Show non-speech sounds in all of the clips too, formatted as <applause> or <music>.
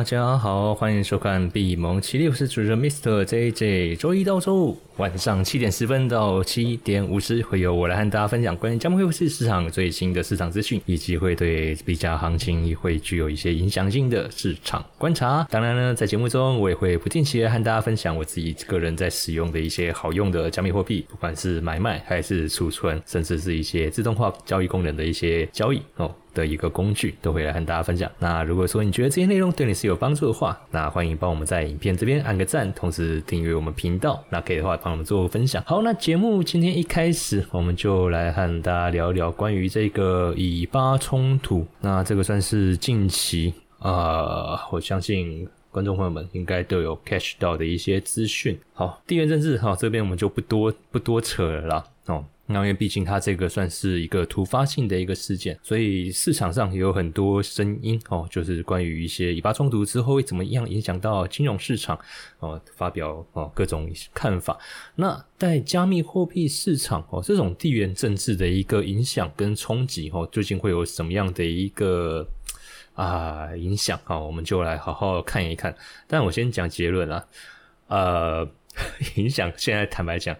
大家好，欢迎收看闭蒙七六，我是主持人 Mr. JJ。周一到周五晚上七点十分到七点五十，会由我来和大家分享关于加密货币市场最新的市场资讯，以及会对比价行情也会具有一些影响性的市场观察。当然呢，在节目中我也会不定期的和大家分享我自己个人在使用的一些好用的加密货币，不管是买卖还是储存，甚至是一些自动化交易功能的一些交易哦。的一个工具都会来和大家分享。那如果说你觉得这些内容对你是有帮助的话，那欢迎帮我们在影片这边按个赞，同时订阅我们频道。那可以的话帮我们做个分享。好，那节目今天一开始我们就来和大家聊一聊关于这个以巴冲突。那这个算是近期啊，我相信观众朋友们应该都有 catch 到的一些资讯。好，地缘政治哈，这边我们就不多不多扯了。哦。那因为毕竟它这个算是一个突发性的一个事件，所以市场上也有很多声音哦，就是关于一些以巴冲突之后会怎么样影响到金融市场哦，发表哦各种看法。那在加密货币市场哦，这种地缘政治的一个影响跟冲击哦，究竟会有什么样的一个啊影响啊？我们就来好好看一看。但我先讲结论啊，呃，<laughs> 影响现在坦白讲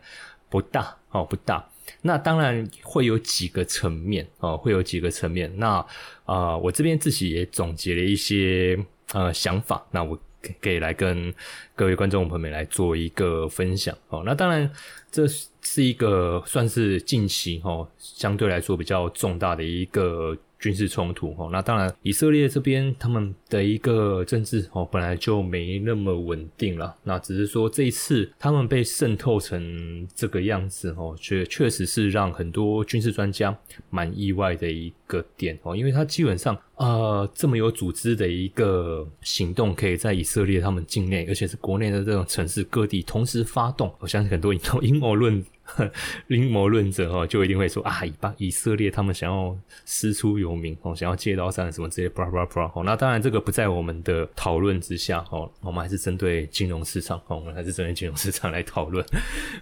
不大哦，不大。那当然会有几个层面哦，会有几个层面。那啊，我这边自己也总结了一些呃想法，那我可以来跟各位观众朋友们来做一个分享哦。那当然，这是一个算是近期哦相对来说比较重大的一个。军事冲突哦，那当然，以色列这边他们的一个政治哦本来就没那么稳定了，那只是说这一次他们被渗透成这个样子哦，确确实是让很多军事专家蛮意外的一个点哦，因为他基本上呃这么有组织的一个行动，可以在以色列他们境内，而且是国内的这种城市各地同时发动，我相信很多 <laughs> 阴谋论。<laughs> 阴谋论者哦，就一定会说啊，以巴以色列他们想要师出有名哦，想要借刀山什么这些，blah blah blah 哦。那当然这个不在我们的讨论之下哦，我们还是针对金融市场哦，我们还是针对金融市场来讨论。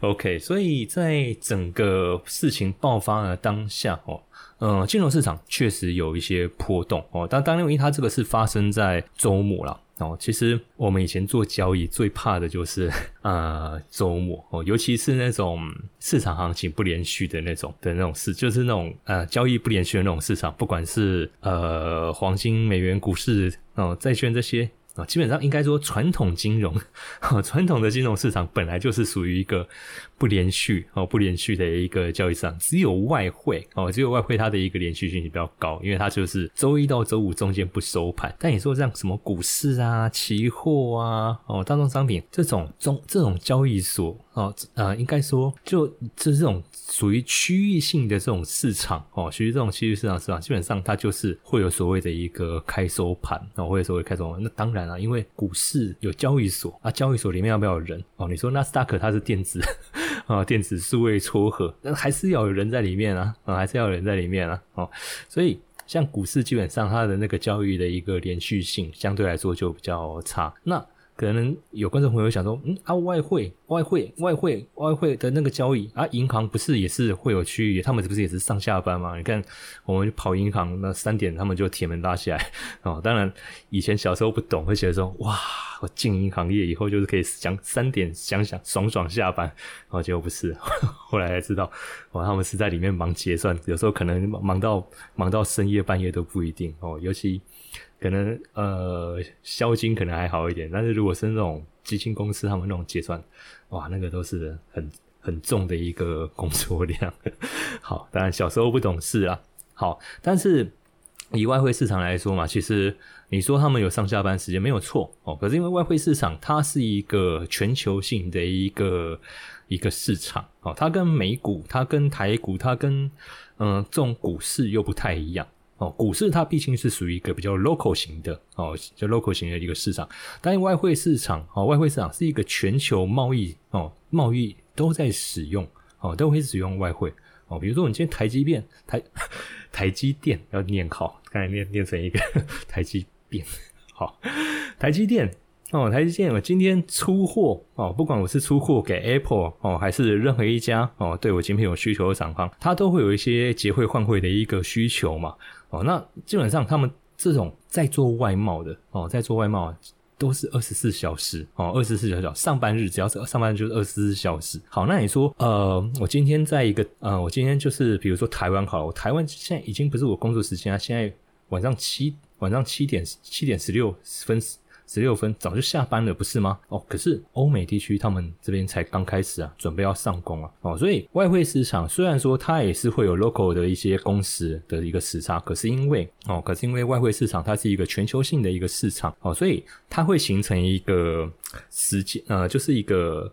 OK，所以在整个事情爆发的当下哦，嗯，金融市场确实有一些波动哦，但当然因为它这个是发生在周末了。哦，其实我们以前做交易最怕的就是呃周末哦，尤其是那种市场行情不连续的那种的那种市，就是那种呃交易不连续的那种市场，不管是呃黄金、美元、股市哦、债券这些。基本上应该说，传统金融，<laughs> 传统的金融市场本来就是属于一个不连续哦，不连续的一个交易市场。只有外汇哦，只有外汇它的一个连续性比较高，因为它就是周一到周五中间不收盘。但你说像什么股市啊、期货啊、哦、大宗商品这种中这种交易所哦，呃，应该说就就是这种属于区域性的这种市场哦，属于这种区域市场市场，基本上它就是会有所谓的一个开收盘哦，或者所谓开收盘。那当然。啊，因为股市有交易所啊，交易所里面要不要有人哦？你说纳斯达克它是电子 <laughs> 啊，电子数位撮合，那还是要有人在里面啊，啊，还是要有人在里面啊，哦，所以像股市基本上它的那个交易的一个连续性相对来说就比较差，那。可能有观众朋友想说，嗯啊，外汇、外汇、外汇、外汇的那个交易啊，银行不是也是会有区域？他们是不是也是上下班嘛？你看，我们跑银行那三点，他们就铁门拉起来 <laughs> 哦。当然，以前小时候不懂，会觉得说，哇，我进银行业以后就是可以想三点想想爽爽下班，然后结果不是，<laughs> 后来才知道，哦，他们是在里面忙结算，有时候可能忙到忙到深夜半夜都不一定哦，尤其。可能呃，销金可能还好一点，但是如果是那种基金公司，他们那种结算，哇，那个都是很很重的一个工作量。<laughs> 好，当然小时候不懂事啊。好，但是以外汇市场来说嘛，其实你说他们有上下班时间没有错哦。可是因为外汇市场它是一个全球性的一个一个市场哦，它跟美股、它跟台股、它跟嗯这种股市又不太一样。哦，股市它毕竟是属于一个比较 local 型的哦，就 local 型的一个市场。但外汇市场哦，外汇市场是一个全球贸易哦，贸易都在使用哦，都会使用外汇哦。比如说，我们今天台积电台 <laughs> 台积电要念好，刚才念念成一个 <laughs> 台积电好，台积电哦，台积电我今天出货哦，不管我是出货给 Apple 哦，还是任何一家哦，对我晶片有需求的厂商，它都会有一些结汇换汇的一个需求嘛。哦，那基本上他们这种在做外贸的哦，在做外贸都是二十四小时哦，二十四小时上班日只要是上班日就是二十四小时。好，那你说呃，我今天在一个呃，我今天就是比如说台湾好了，我台湾现在已经不是我工作时间啊，现在晚上七晚上七点七点十六分。十六分早就下班了，不是吗？哦，可是欧美地区他们这边才刚开始啊，准备要上工啊，哦，所以外汇市场虽然说它也是会有 local 的一些工时的一个时差，可是因为哦，可是因为外汇市场它是一个全球性的一个市场哦，所以它会形成一个时间呃，就是一个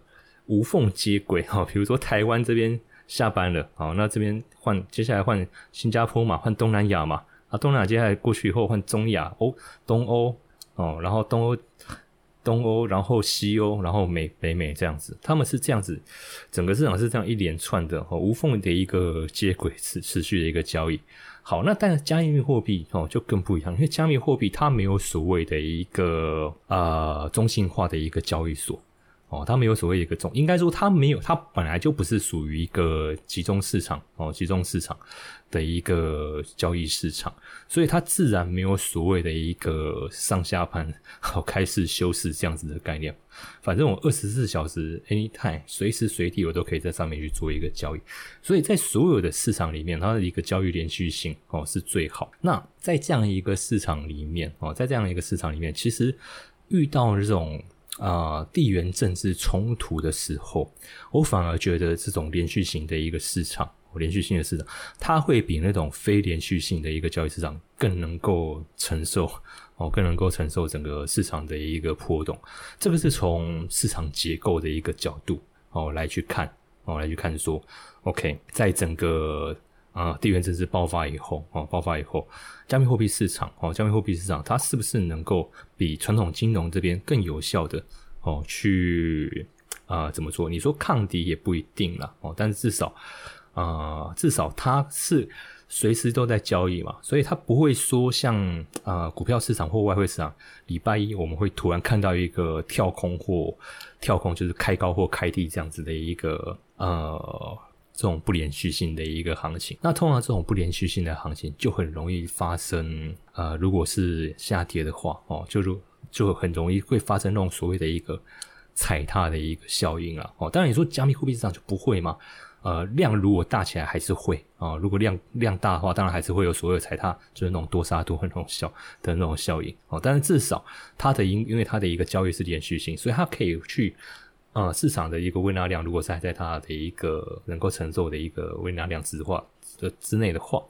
无缝接轨哈。比如说台湾这边下班了，好，那这边换接下来换新加坡嘛，换东南亚嘛，啊，东南亚接下来过去以后换中亚、欧、东欧。哦，然后东欧、东欧，然后西欧，然后美北美这样子，他们是这样子，整个市场是这样一连串的哦，无缝的一个接轨持持续的一个交易。好，那但是加密货币哦就更不一样，因为加密货币它没有所谓的一个呃中心化的一个交易所。哦，它没有所谓一个中，应该说它没有，它本来就不是属于一个集中市场哦，集中市场的一个交易市场，所以它自然没有所谓的一个上下盘好开市休市这样子的概念。反正我二十四小时 anytime 随时随地我都可以在上面去做一个交易，所以在所有的市场里面，它的一个交易连续性哦是最好。那在这样一个市场里面哦，在这样一个市场里面，其实遇到这种。啊，地缘政治冲突的时候，我反而觉得这种连续型的一个市场，连续性的市场，它会比那种非连续性的一个交易市场更能够承受哦，更能够承受整个市场的一个波动。这个是从市场结构的一个角度哦来去看哦来去看说，OK，在整个。啊，地缘政治爆发以后，哦，爆发以后，加密货币市场，哦，加密货币市场，它是不是能够比传统金融这边更有效的，哦，去啊，怎么说？你说抗敌也不一定了，哦，但是至少，啊，至少它是随时都在交易嘛，所以它不会说像啊，股票市场或外汇市场，礼拜一我们会突然看到一个跳空或跳空，就是开高或开低这样子的一个呃。这种不连续性的一个行情，那通常这种不连续性的行情就很容易发生。呃，如果是下跌的话，哦，就如就很容易会发生那种所谓的一个踩踏的一个效应啊。哦，当然你说加密货币市场就不会吗？呃，量如果大起来还是会啊。如果量量大的话，当然还是会有所谓踩踏，就是那种多杀多的那种效的那种效应。哦，但是至少它的因因为它的一个交易是连续性，所以它可以去。呃，市场的一个微纳量，如果是还在它的一个能够承受的一个微纳量之化的之内的话，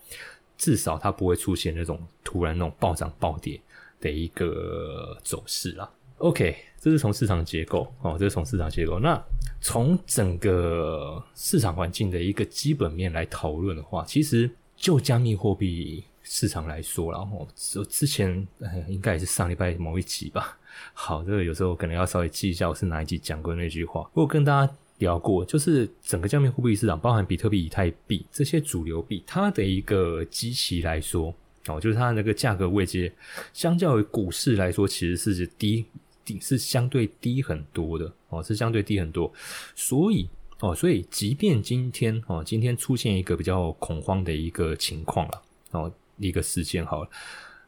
至少它不会出现那种突然那种暴涨暴跌的一个走势啦。OK，这是从市场结构哦，这是从市场结构。那从整个市场环境的一个基本面来讨论的话，其实就加密货币市场来说，然后之前应该也是上礼拜某一集吧。好，这个有时候可能要稍微记一下，我是哪一集讲过那句话。我跟大家聊过，就是整个加密货币市场，包含比特币、以太币这些主流币，它的一个基期来说，哦，就是它那个价格位阶，相较于股市来说，其实是低低，是相对低很多的哦，是相对低很多。所以哦，所以即便今天哦，今天出现一个比较恐慌的一个情况了，哦，一个事件好了。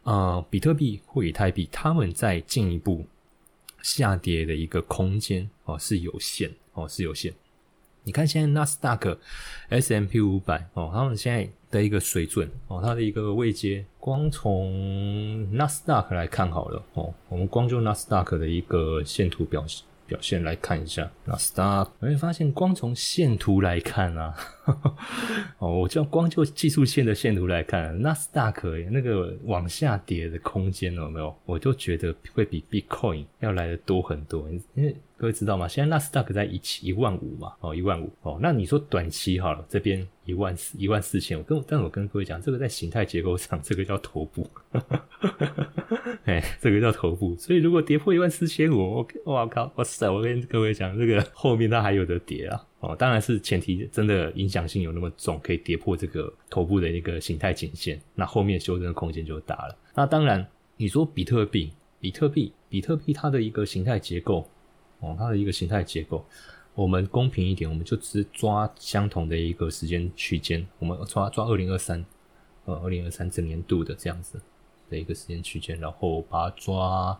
呃，比特币或以太币，它们在进一步下跌的一个空间哦是有限哦是有限。你看现在纳斯达克、S M P 五百哦，他们现在的一个水准哦，它的一个位阶，光从纳斯达克来看好了哦，我们光就纳斯达克的一个线图表现。表现来看一下，纳斯达克，你会发现光从线图来看啊，<laughs> 哦，我就光就技术线的线图来看，纳斯达克那个往下跌的空间有没有？我就觉得会比 Bitcoin 要来的多很多，因为各位知道吗？现在纳斯达克在一七一万五嘛，哦，一万五，哦，那你说短期好了，这边一万四一万四千，我跟但我跟各位讲，这个在形态结构上，这个叫头部。<laughs> 哎，这个叫头部，所以如果跌破一万四千五，我我靠，哇塞！我跟各位讲，这个后面它还有的跌啊！哦，当然是前提真的影响性有那么重，可以跌破这个头部的一个形态颈线，那后面修正的空间就大了。那当然，你说比特币，比特币，比特币它的一个形态结构，哦，它的一个形态结构，我们公平一点，我们就只抓相同的一个时间区间，我们抓抓二零二三，呃，二零二三整年度的这样子。的一个时间区间，然后把它抓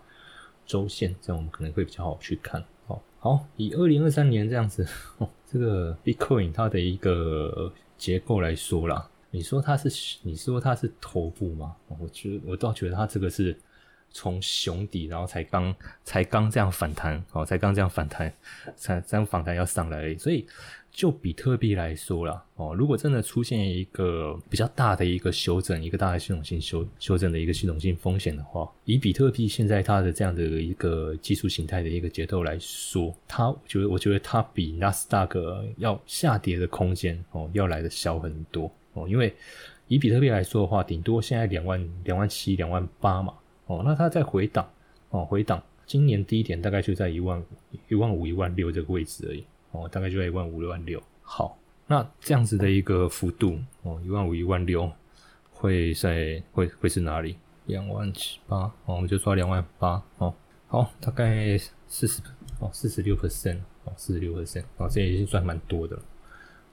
周线，这样我们可能会比较好去看。哦，好，以二零二三年这样子，<laughs> 哦，这个 Bitcoin 它的一个结构来说啦，你说它是你说它是头部吗？我觉得我倒觉得它这个是。从熊底，然后才刚才刚这样反弹，哦，才刚这样反弹，才这样反弹要上来，所以就比特币来说啦，哦，如果真的出现一个比较大的一个修正，一个大的系统性修修正的一个系统性风险的话，以比特币现在它的这样的一个技术形态的一个节奏来说，它，我觉得我觉得它比纳斯达克要下跌的空间哦要来的小很多哦，因为以比特币来说的话，顶多现在两万两万七两万八嘛。哦，那它在回档，哦，回档，今年低点大概就在一万五、一万五、一万六这个位置而已，哦，大概就在一万五、一万六。好，那这样子的一个幅度，哦，一万五、一万六，会在会会是哪里？两万七八，哦，我们就抓两万八，哦，好，大概四十，哦，四十六 percent，哦，四十六 percent，哦，这已经算蛮多的了。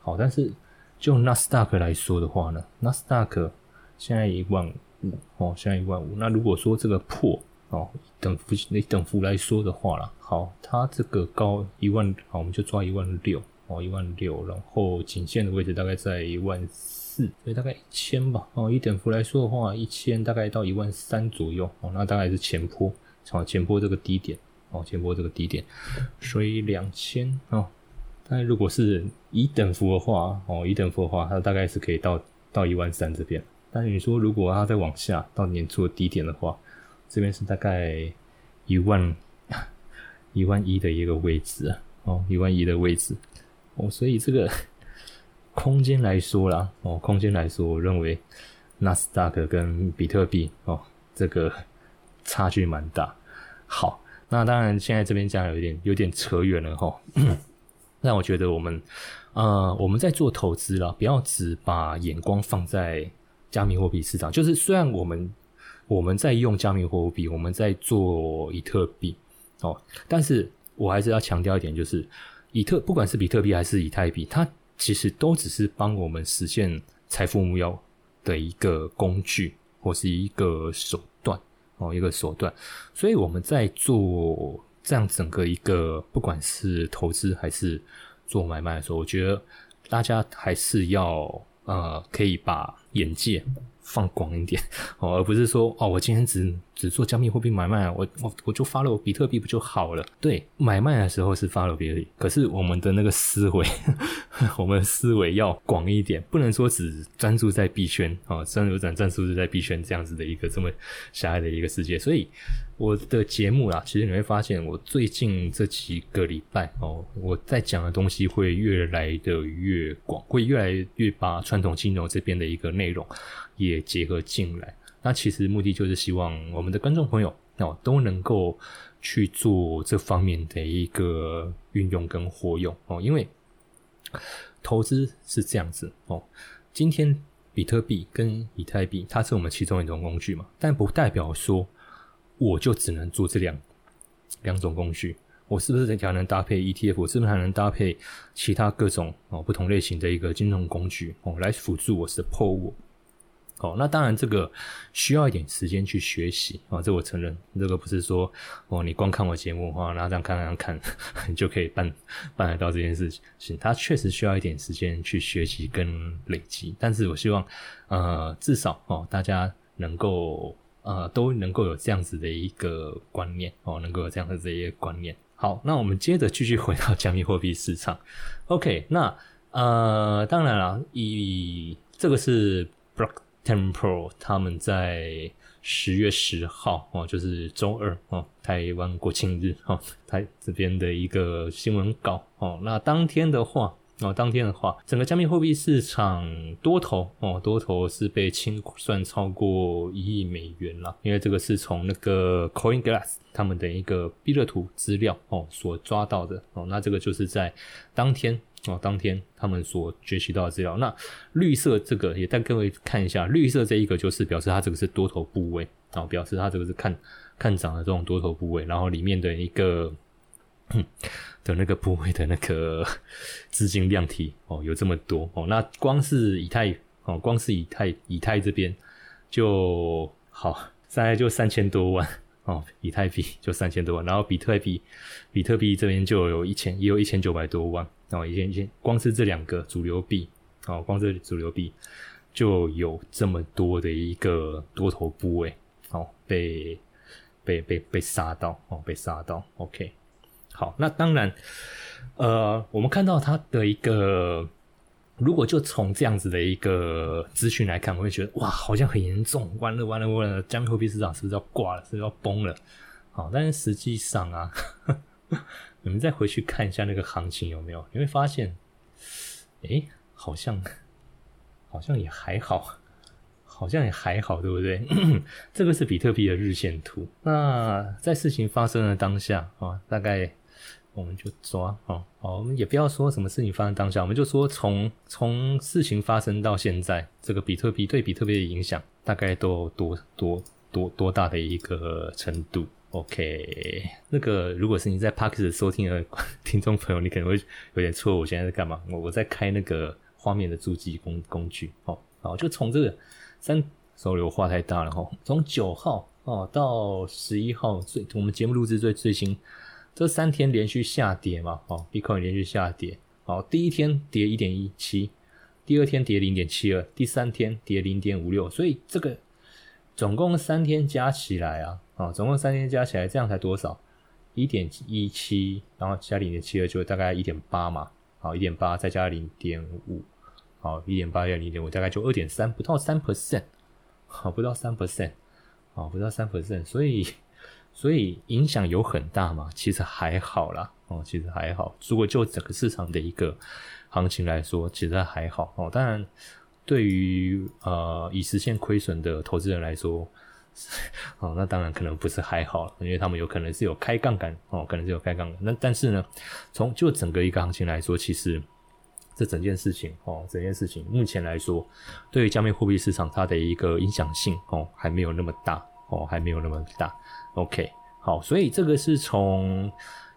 好，但是就纳斯达克来说的话呢，纳斯达克现在一万。哦，现在一万五。那如果说这个破哦，等幅那等幅来说的话了，好，它这个高一万，好，我们就抓一万六哦，一万六。然后颈线的位置大概在一万四，所以大概一千吧。哦，以等幅来说的话，一千大概到一万三左右。哦，那大概是前坡，好，前坡这个低点，哦，前坡这个低点，所以两千哦。但如果是以等幅的话，哦，以等幅的话，它大概是可以到到一万三这边。但是你说，如果它再往下到年初的低点的话，这边是大概一万一万一的一个位置啊，哦，一万一的位置哦，所以这个空间来说啦，哦，空间来说，我认为纳斯达克跟比特币哦，这个差距蛮大。好，那当然现在这边讲有点有点扯远了哈。<clears throat> 那我觉得我们呃，我们在做投资了，不要只把眼光放在。加密货币市场就是，虽然我们我们在用加密货币，我们在做比特币哦，但是我还是要强调一点，就是以特不管是比特币还是以太币，它其实都只是帮我们实现财富目标的一个工具或是一个手段哦，一个手段。所以我们在做这样整个一个，不管是投资还是做买卖的时候，我觉得大家还是要呃，可以把。眼界放广一点哦，<laughs> 而不是说哦，我今天只只做加密货币买卖，我我我就发了比特币不就好了？对，买卖的时候是发了比特币，可是我们的那个思维，<laughs> 我们思维要广一点，不能说只专注在币圈啊，专注转战术是在币圈这样子的一个这么狭隘的一个世界。所以我的节目啦，其实你会发现，我最近这几个礼拜哦，我在讲的东西会越来的越广，会越来越把传统金融这边的一个内容。也结合进来，那其实目的就是希望我们的观众朋友哦都能够去做这方面的一个运用跟活用哦，因为投资是这样子哦。今天比特币跟以太币，它是我们其中一种工具嘛，但不代表说我就只能做这两两种工具。我是不是还能搭配 ETF？我是不是还能搭配其他各种哦不同类型的一个金融工具哦来辅助我 support 我？哦，那当然，这个需要一点时间去学习啊，这我承认。这个不是说哦，你光看我节目哈，然后这样看、这样看，<laughs> 你就可以办办得到这件事情。它确实需要一点时间去学习跟累积。但是我希望，呃，至少哦，大家能够呃，都能够有这样子的一个观念哦，能够有这样子的一个观念。好，那我们接着继续回到加密货币市场。<laughs> OK，那呃，当然了，以这个是 Block。Temple 他们在十月十号哦，就是周二哦，台湾国庆日哦，台这边的一个新闻稿哦。那当天的话哦，当天的话，整个加密货币市场多头哦，多头是被清算超过一亿美元了，因为这个是从那个 Coin Glass 他们的一个毕热图资料哦所抓到的哦。那这个就是在当天。哦，当天他们所学习到的资料，那绿色这个也带各位看一下，绿色这一个就是表示它这个是多头部位，啊，表示它这个是看看涨的这种多头部位，然后里面的一个的那个部位的那个 <laughs> 资金量体哦，有这么多哦，那光是以太哦，光是以太以太这边就好。大概就三千多万哦，以太币就三千多万，然后比特币，比特币这边就有一千，也有一千九百多万哦，一千一千，光是这两个主流币哦，光是主流币就有这么多的一个多头部位哦，被被被被杀到哦，被杀到，OK，好，那当然，呃，我们看到它的一个。如果就从这样子的一个资讯来看，我会觉得哇，好像很严重，完了完了完了，加密货币市场是不是要挂了，是不是要崩了？好，但是实际上啊，<laughs> 你们再回去看一下那个行情有没有，你会发现，哎，好像好像也还好，好像也还好，对不对？<clears throat> 这个是比特币的日线图。那在事情发生的当下啊，大概。我们就抓哦，好，我们也不要说什么事情发生当下，我们就说从从事情发生到现在，这个比特币对比特币的影响大概都有多多多多大的一个程度？OK，那个如果是你在 Parks 收听的听众朋友，你可能会有点错，我现在在干嘛？我我在开那个画面的注记工工具，哦，好，就从这个三手流话太大了哈，从九号哦到十一号最我们节目录制最最新。这三天连续下跌嘛，哦，Bitcoin 连续下跌，好，第一天跌一点一七，第二天跌零点七二，第三天跌零点五六，所以这个总共三天加起来啊，啊，总共三天加起来这样才多少？一点一七，然后加零点七二，就大概一点八嘛，好，一点八再加零点五，好，一点八加零点五，大概就二点三，不到三 percent，好，不到三 percent，好，不到三 percent，所以。所以影响有很大嘛？其实还好啦，哦，其实还好。如果就整个市场的一个行情来说，其实还好哦。当然，对于呃已实现亏损的投资人来说，<laughs> 哦，那当然可能不是还好，因为他们有可能是有开杠杆哦，可能是有开杠杆。那但是呢，从就整个一个行情来说，其实这整件事情哦，整件事情目前来说，对于加密货币市场它的一个影响性哦，还没有那么大哦，还没有那么大。OK，好，所以这个是从。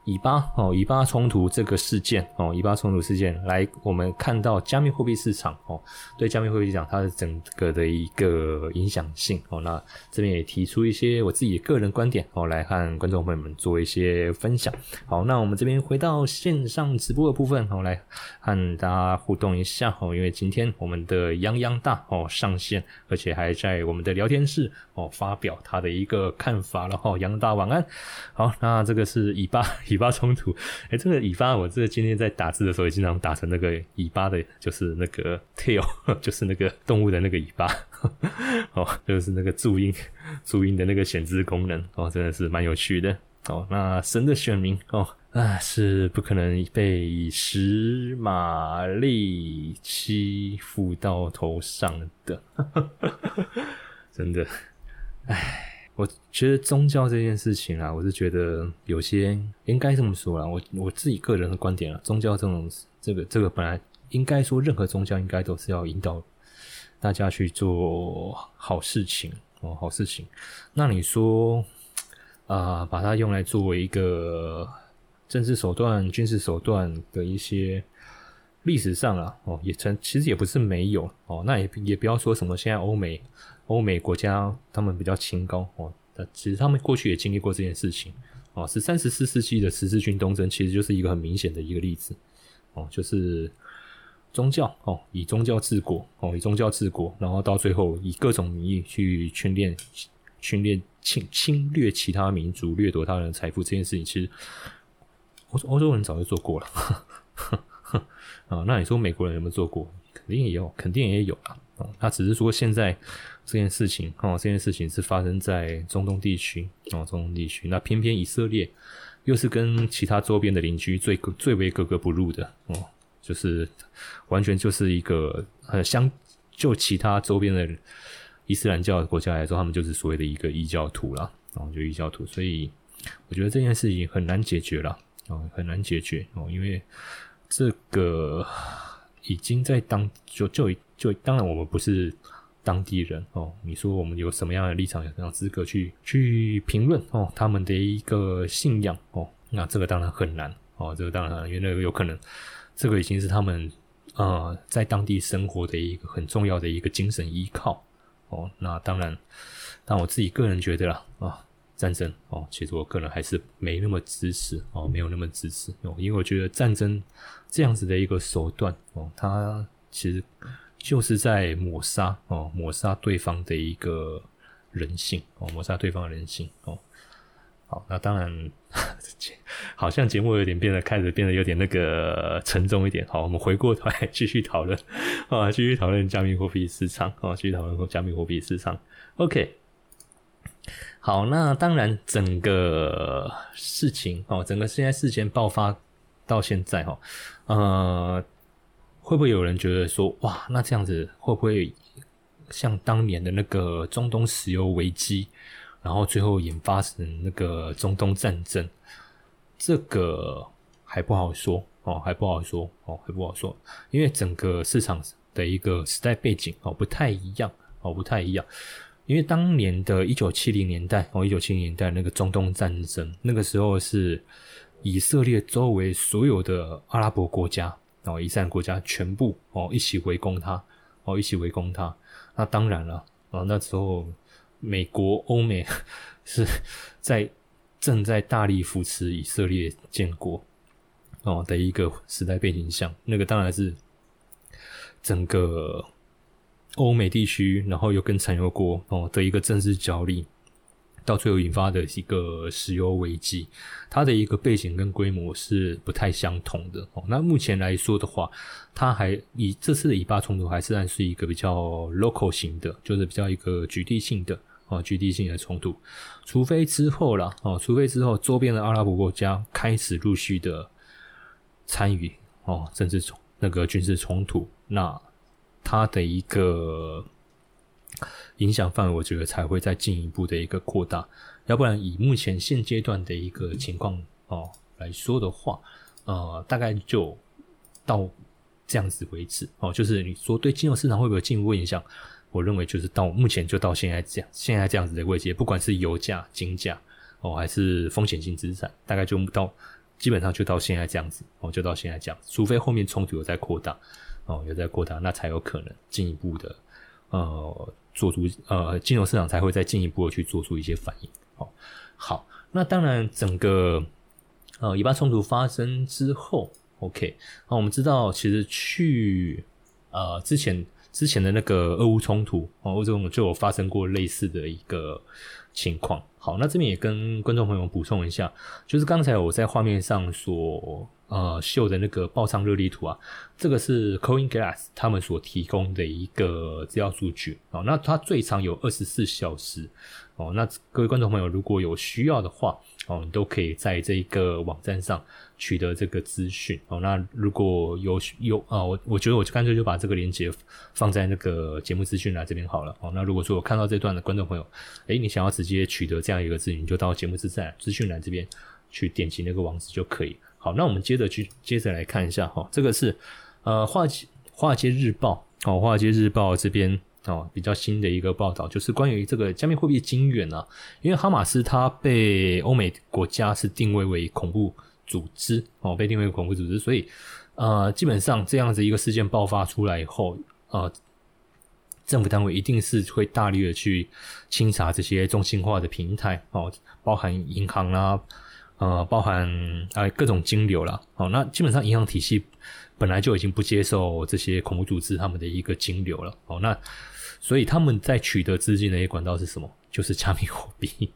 以巴哦，以巴冲突这个事件哦，以巴冲突事件来，我们看到加密货币市场哦，对加密货币市场它的整个的一个影响性哦，那这边也提出一些我自己个人观点哦，来和观众朋友们做一些分享。好，那我们这边回到线上直播的部分哦，来和大家互动一下哦，因为今天我们的泱泱大哦上线，而且还在我们的聊天室哦发表他的一个看法了哈，泱大晚安。好，那这个是以巴以。尾巴冲突，<laughs> 哎，这个尾巴，我这个今天在打字的时候也经常打成那个尾巴的，就是那个 tail，<laughs> 就是那个动物的那个尾巴，<laughs> 哦，就是那个注音注音的那个显字功能，哦，真的是蛮有趣的。哦，那神的选民，哦，啊，是不可能被十马力欺负到头上的，真的，哎。我觉得宗教这件事情啊，我是觉得有些应该这么说啦。我我自己个人的观点啊，宗教这种这个这个本来应该说，任何宗教应该都是要引导大家去做好事情哦，好事情。那你说啊，把它用来作为一个政治手段、军事手段的一些历史上啊，哦，也曾其实也不是没有哦。那也也不要说什么现在欧美。欧美国家他们比较清高哦，其实他们过去也经历过这件事情哦。十三十四世纪的十字军东征其实就是一个很明显的一个例子哦，就是宗教哦，以宗教治国哦，以宗教治国，然后到最后以各种名义去训练、训练侵侵略其他民族、掠夺他人的财富这件事情，其实欧欧洲人早就做过了 <laughs> 啊。那你说美国人有没有做过？肯定也有，肯定也有啊。哦，那只是说现在。这件事情哦，这件事情是发生在中东地区哦，中东地区。那偏偏以色列又是跟其他周边的邻居最最为格格不入的哦，就是完全就是一个呃相就其他周边的伊斯兰教国家来说，他们就是所谓的一个异教徒了哦，就异教徒。所以我觉得这件事情很难解决了哦，很难解决哦，因为这个已经在当就就就当然我们不是。当地人哦，你说我们有什么样的立场、有什么样资格去去评论哦？他们的一个信仰哦，那这个当然很难哦，这个当然因为那个有可能，这个已经是他们呃在当地生活的一个很重要的一个精神依靠哦。那当然但我自己个人觉得啦，啊，战争哦，其实我个人还是没那么支持哦，没有那么支持哦，因为我觉得战争这样子的一个手段哦，它其实就是在抹杀哦，抹杀对方的一个人性哦，抹杀对方的人性哦。好，那当然，<laughs> 好像节目有点变得开始变得有点那个沉重一点。好，我们回过头来继续讨论啊，继续讨论加密货币市场啊，继续讨论加密货币市场。OK，好，那当然整个事情哦，整个现在事件爆发到现在哈，呃，会不会有人觉得说，哇，那这样子会不会像当年的那个中东石油危机？然后最后引发成那个中东战争，这个还不好说哦，还不好说哦，还不好说，因为整个市场的一个时代背景哦不太一样哦，不太一样。因为当年的一九七零年代哦，一九七零年代那个中东战争，那个时候是以色列周围所有的阿拉伯国家哦，伊斯兰国家全部哦一起围攻他哦，一起围攻他。那当然了啊，那时候。美国、欧美 <laughs> 是在正在大力扶持以色列建国哦的一个时代背景下，那个当然是整个欧美地区，然后又跟产油国哦的一个政治角力。到最后引发的一个石油危机，它的一个背景跟规模是不太相同的哦。那目前来说的话，它还以这次的以巴冲突还是算是一个比较 local 型的，就是比较一个局地性的哦，局地性的冲突。除非之后了哦，除非之后周边的阿拉伯国家开始陆续的参与哦，政治冲那个军事冲突，那它的一个。影响范围，我觉得才会再进一步的一个扩大，要不然以目前现阶段的一个情况哦来说的话，呃，大概就到这样子为止哦。就是你说对金融市场会不会进一步影响？我认为就是到目前就到现在这样，现在这样子的位置，不管是油价、金价哦，还是风险性资产，大概就到基本上就到现在这样子哦，就到现在这样，除非后面冲突有在扩大哦，有在扩大，那才有可能进一步的呃。做出呃，金融市场才会再进一步的去做出一些反应。哦，好，那当然，整个呃以巴冲突发生之后，OK，那我们知道，其实去呃之前之前的那个俄乌冲突，哦，俄乌就有发生过类似的一个情况。好，那这边也跟观众朋友补充一下，就是刚才我在画面上所。呃，秀的那个爆仓热力图啊，这个是 Coin Glass 他们所提供的一个资料数据哦。那它最长有二十四小时哦。那各位观众朋友，如果有需要的话哦，你都可以在这一个网站上取得这个资讯哦。那如果有有啊，我我觉得我就干脆就把这个链接放在那个节目资讯栏这边好了哦。那如果说我看到这段的观众朋友，诶，你想要直接取得这样一个资讯，你就到节目资讯资讯栏这边去点击那个网址就可以。好，那我们接着去接着来看一下哈，这个是呃华华尔街日报哦，华尔街日报这边哦比较新的一个报道，就是关于这个加密货币金元啊，因为哈马斯它被欧美国家是定位为恐怖组织哦，被定位为恐怖组织，所以呃基本上这样子一个事件爆发出来以后，呃政府单位一定是会大力的去清查这些中心化的平台哦，包含银行啦。呃，包含啊各种金流了，哦，那基本上银行体系本来就已经不接受这些恐怖组织他们的一个金流了，哦，那所以他们在取得资金的一个管道是什么？就是加密货币，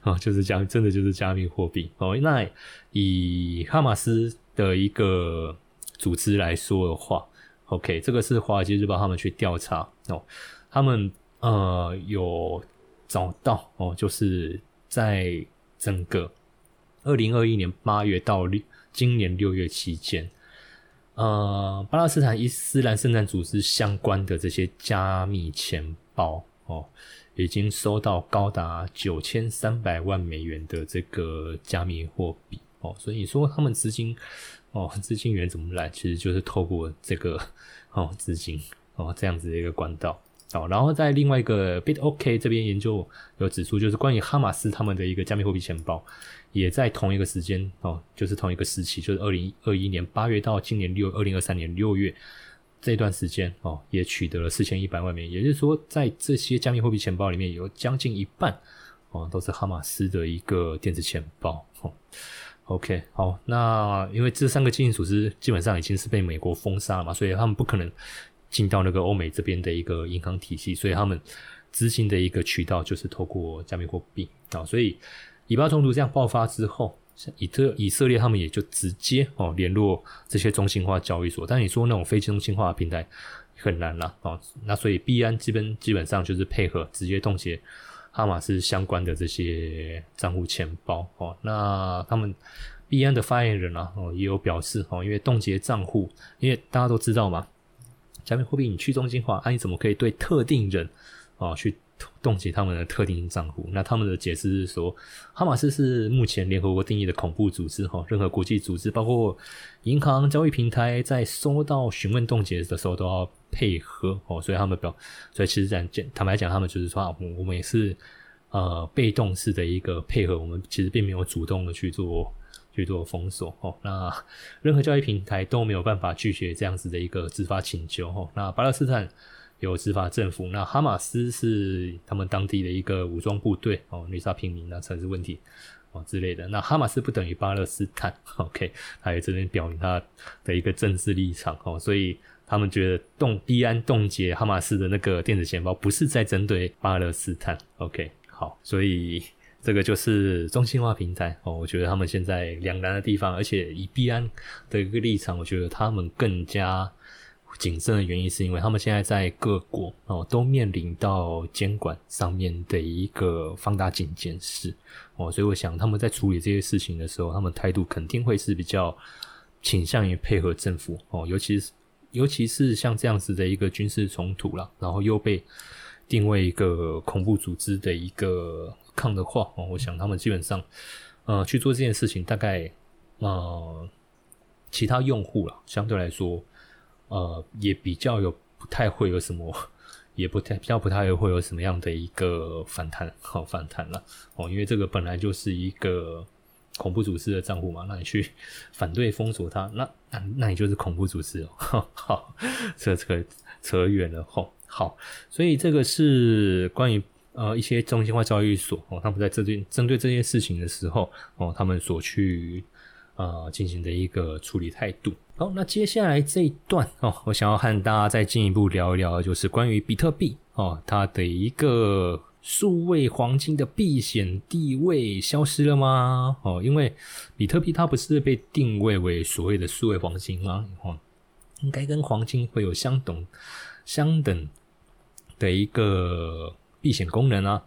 啊，<laughs> 就是加，真的就是加密货币，哦，那以哈马斯的一个组织来说的话，OK，这个是华尔街日报他们去调查哦，他们呃有找到哦，就是在整个。二零二一年八月到六今年六月期间，呃，巴勒斯坦伊斯兰圣战组织相关的这些加密钱包哦，已经收到高达九千三百万美元的这个加密货币哦，所以你说他们资金哦，资金源怎么来？其实就是透过这个哦资金哦这样子的一个管道。哦，然后在另外一个 BitOK 这边研究有指出，就是关于哈马斯他们的一个加密货币钱包，也在同一个时间哦，就是同一个时期，就是二零二一年八月到今年六二零二三年六月，这段时间哦，也取得了四千一百万美元，也就是说，在这些加密货币钱包里面有将近一半哦，都是哈马斯的一个电子钱包。哦，OK，好，那因为这三个经营组织基本上已经是被美国封杀了嘛，所以他们不可能进到那个欧美这边的一个银行体系，所以他们资金的一个渠道就是透过加密货币啊，所以以巴冲突这样爆发之后。像以特以色列他们也就直接哦联络这些中心化交易所，但你说那种非中心化的平台很难了哦。那所以币安基本基本上就是配合直接冻结哈马斯相关的这些账户钱包哦。那他们币安的发言人啊哦也有表示哦，因为冻结账户，因为大家都知道嘛，加密货币你去中心化，那你怎么可以对特定人啊去？冻结他们的特定账户，那他们的解释是说，哈马斯是目前联合国定义的恐怖组织哈，任何国际组织，包括银行、交易平台，在收到询问冻结的时候都要配合哦，所以他们表，所以其实讲坦白讲，他们就是说，我们也是呃被动式的一个配合，我们其实并没有主动的去做去做封锁哦，那任何交易平台都没有办法拒绝这样子的一个执法请求哦，那巴勒斯坦。有执法政府，那哈马斯是他们当地的一个武装部队哦，虐杀平民那才是问题哦之类的。那哈马斯不等于巴勒斯坦，OK，他也这边表明他的一个政治立场哦，所以他们觉得冻伊安冻结哈马斯的那个电子钱包不是在针对巴勒斯坦，OK，好，所以这个就是中心化平台哦，我觉得他们现在两难的地方，而且以币安的一个立场，我觉得他们更加。谨慎的原因是因为他们现在在各国哦都面临到监管上面的一个放大镜监视哦，所以我想他们在处理这些事情的时候，他们态度肯定会是比较倾向于配合政府哦，尤其是尤其是像这样子的一个军事冲突了，然后又被定位一个恐怖组织的一个抗的话哦，我想他们基本上呃去做这件事情，大概呃其他用户了相对来说。呃，也比较有不太会有什么，<laughs> 也不太比较不太会有什么样的一个反弹，好 <laughs> 反弹了哦，因为这个本来就是一个恐怖组织的账户嘛，那你去反对封锁它，那那那你就是恐怖组织哦，<laughs> 好，扯扯扯远了吼，好，所以这个是关于呃一些中心化交易所哦，他们在这件针对这件事情的时候哦，他们所去。呃，进行的一个处理态度。好，那接下来这一段哦，我想要和大家再进一步聊一聊，就是关于比特币哦，它的一个数位黄金的避险地位消失了吗？哦，因为比特币它不是被定位为所谓的数位黄金吗？哦，应该跟黄金会有相等相等的一个避险功能啊。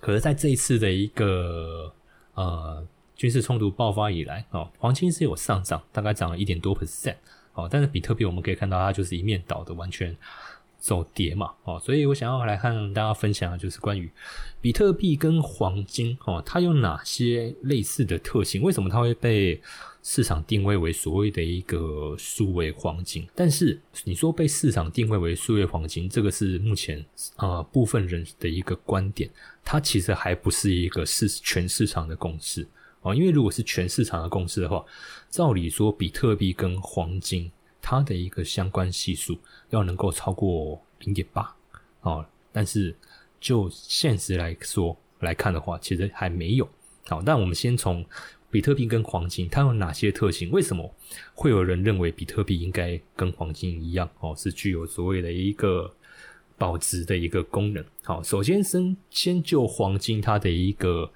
可是在这一次的一个呃。军事冲突爆发以来，哦，黄金是有上涨，大概涨了一点多 percent，哦，但是比特币我们可以看到它就是一面倒的，完全走跌嘛，哦，所以我想要来和大家分享的就是关于比特币跟黄金，哦，它有哪些类似的特性？为什么它会被市场定位为所谓的一个数位黄金？但是你说被市场定位为数位黄金，这个是目前啊部分人的一个观点，它其实还不是一个市全市场的共识。哦，因为如果是全市场的共识的话，照理说比特币跟黄金它的一个相关系数要能够超过零点八哦，但是就现实来说来看的话，其实还没有。好，但我们先从比特币跟黄金它有哪些特性？为什么会有人认为比特币应该跟黄金一样哦，是具有所谓的一个保值的一个功能？好，首先先先就黄金它的一个。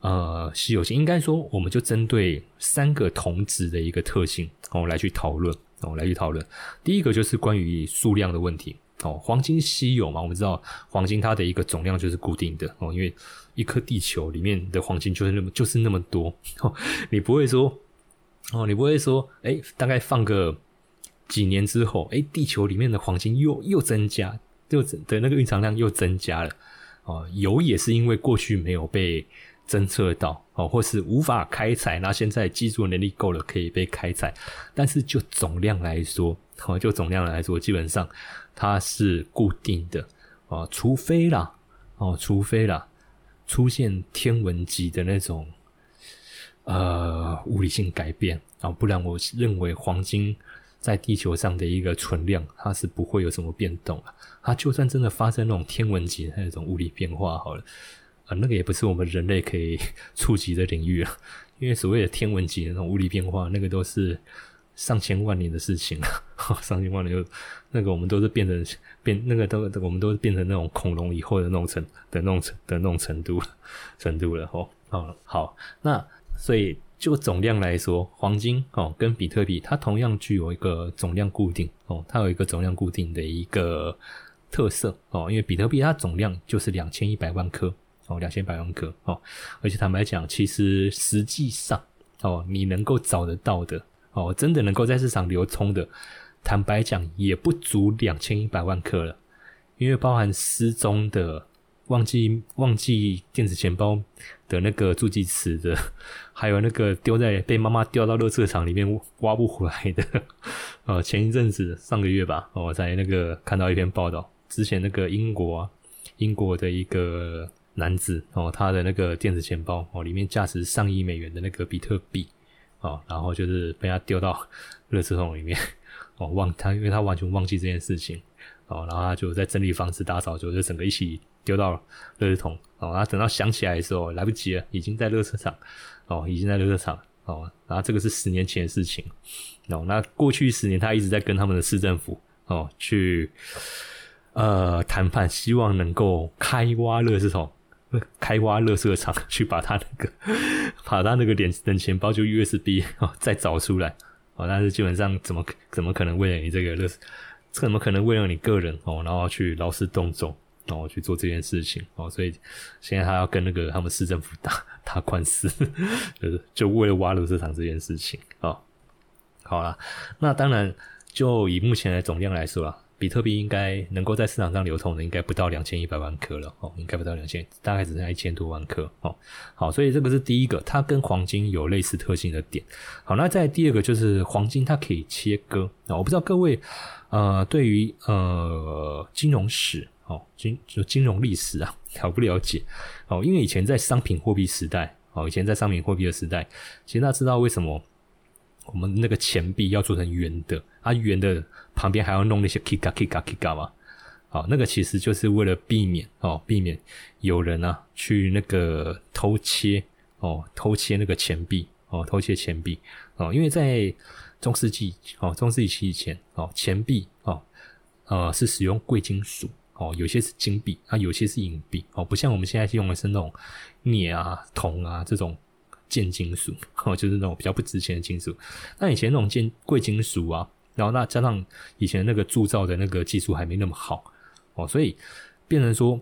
呃，稀有性应该说，我们就针对三个同质的一个特性哦来去讨论哦来去讨论。第一个就是关于数量的问题哦，黄金稀有嘛，我们知道黄金它的一个总量就是固定的哦，因为一颗地球里面的黄金就是那么就是那么多 <laughs> 哦，你不会说哦，你不会说哎，大概放个几年之后，哎，地球里面的黄金又又增加，又的那个蕴藏量又增加了哦，有也是因为过去没有被。侦测到哦，或是无法开采，那现在技术能力够了，可以被开采。但是就总量来说，哦，就总量来说，基本上它是固定的哦，除非啦，哦，除非啦，出现天文级的那种呃物理性改变啊，不然我认为黄金在地球上的一个存量，它是不会有什么变动啊。它就算真的发生那种天文级的那种物理变化，好了，啊，那个也不是我们人类可以 <laughs> 触及的领域了。因为所谓的天文级的那种物理变化，那个都是上千万年的事情了。<laughs> 上千万年，就那个我们都是变成变那个都我们都是变成那种恐龙以后的那种程的那种程的那种程度程度了。哦，好，好，那所以就总量来说，黄金哦跟比特币，它同样具有一个总量固定哦，它有一个总量固定的一个特色哦，因为比特币它总量就是两千一百万颗。哦，两千百万颗哦，而且坦白讲，其实实际上哦，你能够找得到的哦，真的能够在市场流通的，坦白讲也不足两千一百万颗了，因为包含失踪的、忘记忘记电子钱包的那个助记词的，还有那个丢在被妈妈丢到热车场里面挖不回来的，呃，前一阵子上个月吧，我在那个看到一篇报道，之前那个英国英国的一个。男子哦，他的那个电子钱包哦，里面价值上亿美元的那个比特币哦，然后就是被他丢到 <laughs> 热车桶里面哦，忘他，因为他完全忘记这件事情哦，然后他就在整理房子、打扫，就就整个一起丢到了热车桶哦，然后等到想起来的时候来不及了，已经在热车场哦，已经在热车场哦，然后这个是十年前的事情哦，那过去十年他一直在跟他们的市政府哦去呃谈判，希望能够开挖热车桶。开挖乐色场去把他那个 <laughs> 把他那个点冷钱包就 USB 哦再找出来哦，但是基本上怎么怎么可能为了你这个乐，怎么可能为了你个人哦，然后去劳师动众，然后去做这件事情哦，所以现在他要跟那个他们市政府打 <laughs> 打官司，<laughs> 就是就为了挖乐色场这件事情哦。好了，那当然就以目前的总量来说啊。比特币应该能够在市场上流通的，应该不到两千一百万颗了哦，应该不到两千，大概只剩下一千多万颗哦。好，所以这个是第一个，它跟黄金有类似特性的点。好，那在第二个就是黄金它可以切割啊，我不知道各位呃对于呃金融史哦金就金融历史啊 <laughs> 了不了解哦，因为以前在商品货币时代哦，以前在商品货币的时代，其实大家知道为什么？我们那个钱币要做成圆的，啊，圆的旁边还要弄那些 kika kika kika 嘛，好，那个其实就是为了避免哦，避免有人啊去那个偷切哦，偷切那个钱币哦，偷切钱币哦，因为在中世纪哦，中世纪以前哦，钱币哦，呃，是使用贵金属哦，有些是金币啊，有些是银币哦，不像我们现在用的是那种镍啊、铜啊这种。贱金属 <laughs> 哦，就是那种比较不值钱的金属。那以前那种贱贵金属啊，然后那加上以前那个铸造的那个技术还没那么好哦，所以变成说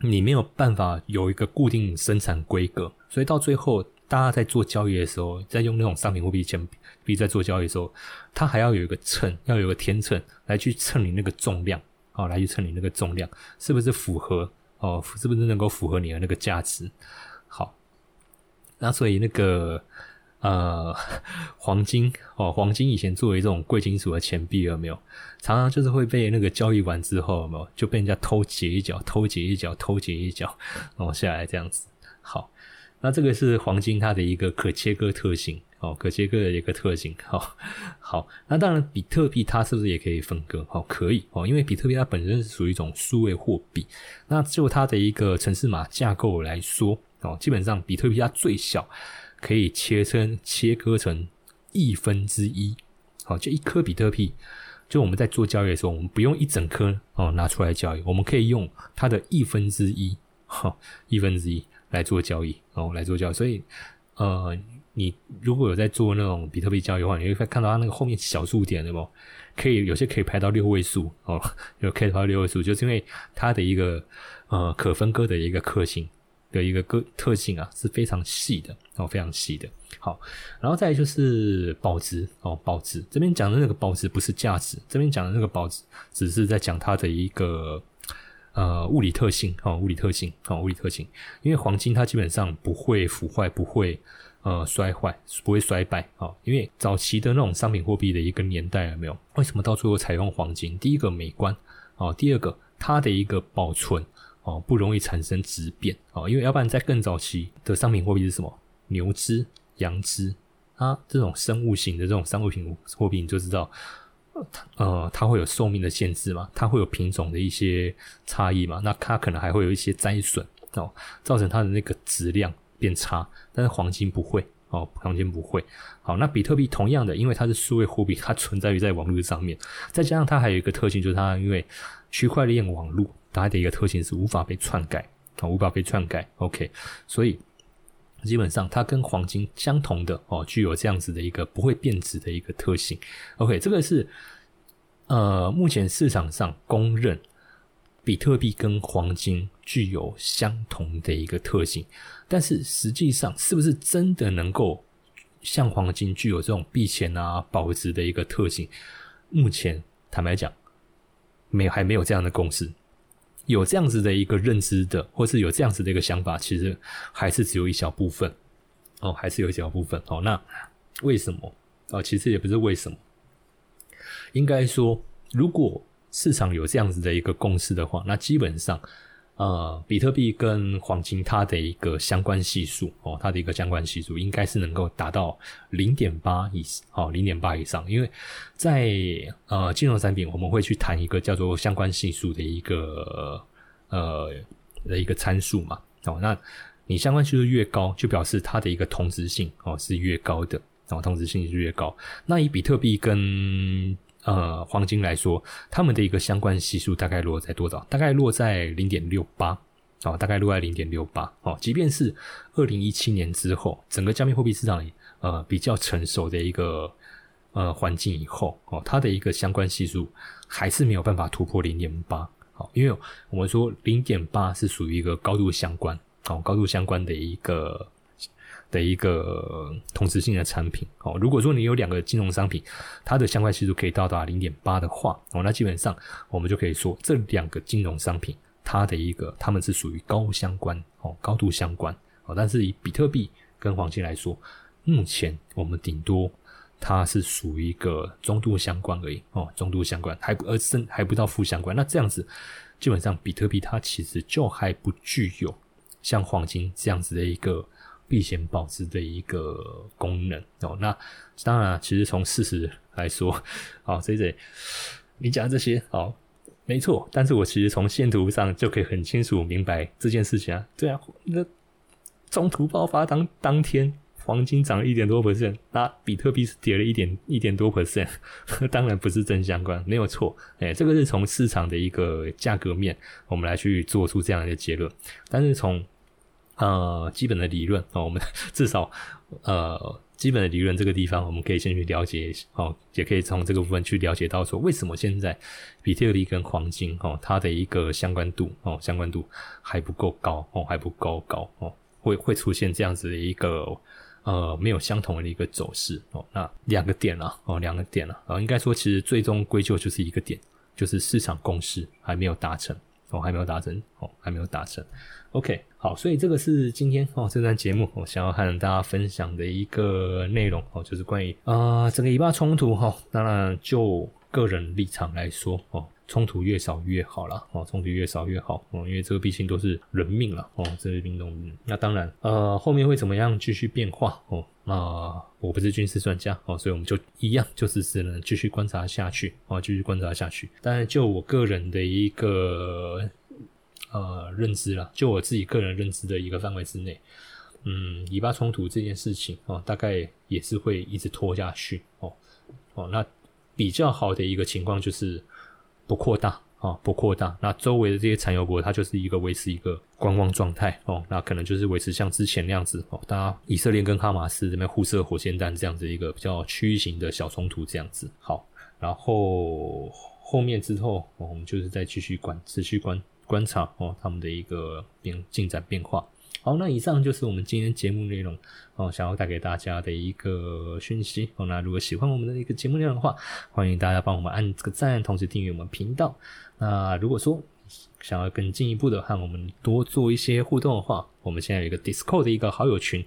你没有办法有一个固定生产规格。所以到最后，大家在做交易的时候，在用那种商品货币钱币在做交易的时候，它还要有一个秤，要有个天秤来去称你那个重量哦，来去称你那个重量是不是符合哦，是不是能够符合你的那个价值？好。那所以那个呃黄金哦，黄金以前作为这种贵金属的钱币有没有？常常就是会被那个交易完之后有没有就被人家偷截一角、偷截一角、偷截一角，哦下来这样子。好，那这个是黄金它的一个可切割特性哦，可切割的一个特性。好，好，那当然比特币它是不是也可以分割？哦，可以哦，因为比特币它本身是属于一种数位货币，那就它的一个城市码架构来说。哦，基本上比特币它最小可以切成切割成亿分之一，好，就一颗比特币，就我们在做交易的时候，我们不用一整颗哦拿出来交易，我们可以用它的亿分之一，哈，亿分之一来做交易，哦，来做交易。所以，呃，你如果有在做那种比特币交易的话，你会看到它那个后面小数点，对不？可以有些可以排到六位数，哦，有可以排到六位数，就是因为它的一个呃可分割的一个特性。的一个个特性啊是非常细的哦，非常细的。好，然后再就是保值哦，保值这边讲的那个保值不是价值，这边讲的那个保值只是在讲它的一个呃物理特性哦，物理特性哦，物理特性。因为黄金它基本上不会腐坏，不会呃摔坏，不会衰败哦。因为早期的那种商品货币的一个年代有没有？为什么到最后采用黄金？第一个美观哦，第二个它的一个保存。哦，不容易产生质变哦，因为要不然在更早期的商品货币是什么？牛脂、羊脂啊，这种生物型的这种商品货币，你就知道呃，它会有寿命的限制嘛，它会有品种的一些差异嘛，那它可能还会有一些灾损哦，造成它的那个质量变差，但是黄金不会哦，黄金不会。好，那比特币同样的，因为它是数位货币，它存在于在网络上面，再加上它还有一个特性，就是它因为区块链网络，它的一个特性是无法被篡改啊，无法被篡改。OK，所以。基本上，它跟黄金相同的哦，具有这样子的一个不会变质的一个特性。OK，这个是呃，目前市场上公认比特币跟黄金具有相同的一个特性，但是实际上是不是真的能够像黄金具有这种避险啊、保值的一个特性？目前坦白讲，没有还没有这样的共识。有这样子的一个认知的，或是有这样子的一个想法，其实还是只有一小部分哦，还是有一小部分哦。那为什么啊？其实也不是为什么，应该说，如果市场有这样子的一个共识的话，那基本上。呃，比特币跟黄金它的一个相关系数哦，它的一个相关系数应该是能够达到零点八以哦，零点八以上。因为在呃金融产品，我们会去谈一个叫做相关系数的一个呃的一个参数嘛。哦，那你相关系数越高，就表示它的一个同质性哦是越高的，哦同质性是越高。那以比特币跟呃，黄金来说，它们的一个相关系数大概落在多少？大概落在零点六八，哦，大概落在零点六八，哦，即便是二零一七年之后，整个加密货币市场呃比较成熟的一个呃环境以后，哦，它的一个相关系数还是没有办法突破零点八，好，因为我们说零点八是属于一个高度相关，哦，高度相关的一个。的一个同时性的产品哦，如果说你有两个金融商品，它的相关系数可以到达零点八的话哦，那基本上我们就可以说这两个金融商品它的一个它们是属于高相关哦，高度相关哦。但是以比特币跟黄金来说，目前我们顶多它是属于一个中度相关而已哦，中度相关还不而甚还不到负相关。那这样子基本上比特币它其实就还不具有像黄金这样子的一个。避险保值的一个功能。哦，那当然，其实从事实来说，好，J J，你讲这些好，没错，但是我其实从线图上就可以很清楚明白这件事情啊，对啊，那中途爆发当当天，黄金涨了一点多 percent，那比特币是跌了一点一点多 percent，<laughs> 当然不是正相关，没有错，哎，这个是从市场的一个价格面，我们来去做出这样的结论，但是从呃，基本的理论 <laughs> 哦，我们 <laughs> 至少呃，基本的理论这个地方，我们可以先去了解哦，也可以从这个部分去了解到说，为什么现在比特币跟黄金哦，它的一个相关度哦，相关度还不够高哦，还不够高哦，会会出现这样子的一个呃，没有相同的一个走势哦。那两个点啊，哦，两个点啊，哦，应该说其实最终归咎就是一个点，就是市场共识还没有达成哦，还没有达成哦，还没有达成。OK，好，所以这个是今天哦这段节目我想要和大家分享的一个内容哦，就是关于啊整个以巴冲突哈，当然就个人立场来说哦，冲突越少越好了哦，冲突越少越好哦，因为这个毕竟都是人命了哦，这些运动那当然呃后面会怎么样继续变化哦，那我不是军事专家哦，所以我们就一样就是只能继续观察下去哦，继续观察下去。但是就我个人的一个。呃，认知了，就我自己个人认知的一个范围之内，嗯，以巴冲突这件事情哦，大概也是会一直拖下去哦哦，那比较好的一个情况就是不扩大啊，不扩大，那周围的这些产油国它就是一个维持一个观望状态哦，那可能就是维持像之前那样子哦，大家以色列跟哈马斯这边互射火箭弹这样子一个比较区域型的小冲突这样子，好，然后后面之后我们就是再继续观持续观。观察哦，他们的一个变进展变化。好，那以上就是我们今天节目内容哦，想要带给大家的一个讯息哦。那如果喜欢我们的一个节目内容的话，欢迎大家帮我们按这个赞，同时订阅我们频道。那如果说想要更进一步的和我们多做一些互动的话，我们现在有一个 Discord 的一个好友群。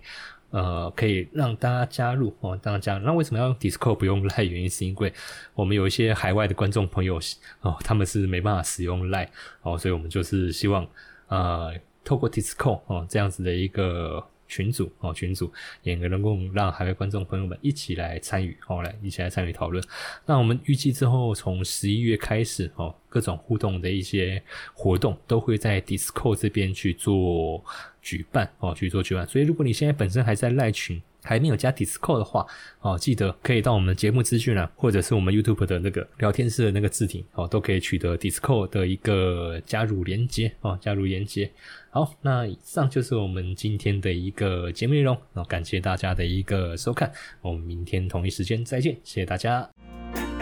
呃，可以让大家加入哦，大家。那为什么要用 Discord 不用 Line？原因是因为我们有一些海外的观众朋友哦，他们是没办法使用 Line 哦，所以我们就是希望呃，透过 Discord 哦这样子的一个群组哦，群组也能够让海外观众朋友们一起来参与哦，来一起来参与讨论。那我们预计之后从十一月开始哦，各种互动的一些活动都会在 Discord 这边去做举办哦，去做举办。所以如果你现在本身还在赖群，还没有加 Discord 的话，哦，记得可以到我们节目资讯啊，或者是我们 YouTube 的那个聊天室的那个字体，哦，都可以取得 Discord 的一个加入连接，哦，加入连接。好，那以上就是我们今天的一个节目内容，那感谢大家的一个收看，我们明天同一时间再见，谢谢大家。